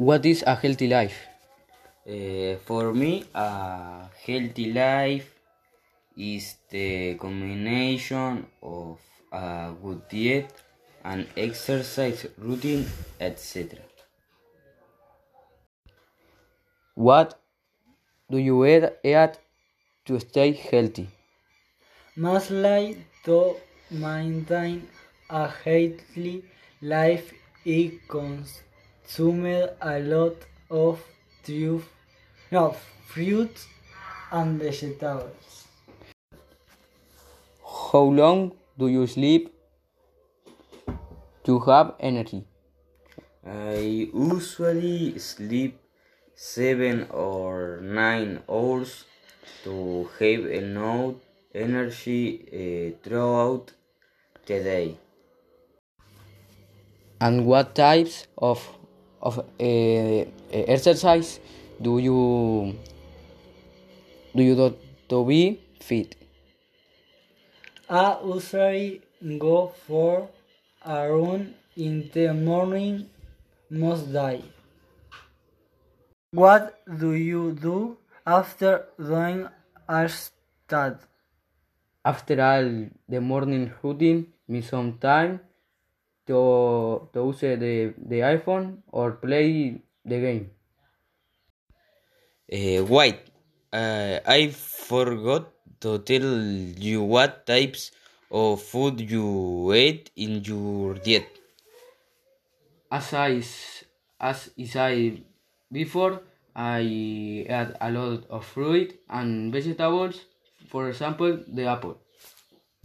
What is a healthy life? Uh, for me, a healthy life is the combination of a good diet, an exercise routine, etc. What do you eat, eat to stay healthy? Mostly to maintain a healthy life, I consume a lot of truth, no, fruits and vegetables. How long do you sleep to have energy? I usually sleep seven or nine hours to have enough energy uh, throughout the day. And what types of of uh, exercise do you do you do to be fit? I usually go for a run in the morning most day. What do you do after doing a stud? After all the morning routine, me some time to to use the, the iPhone or play the game. Uh, wait, uh, I forgot to tell you what types of food you eat in your diet. As I as I said before, I add a lot of fruit and vegetables. For example, the apple.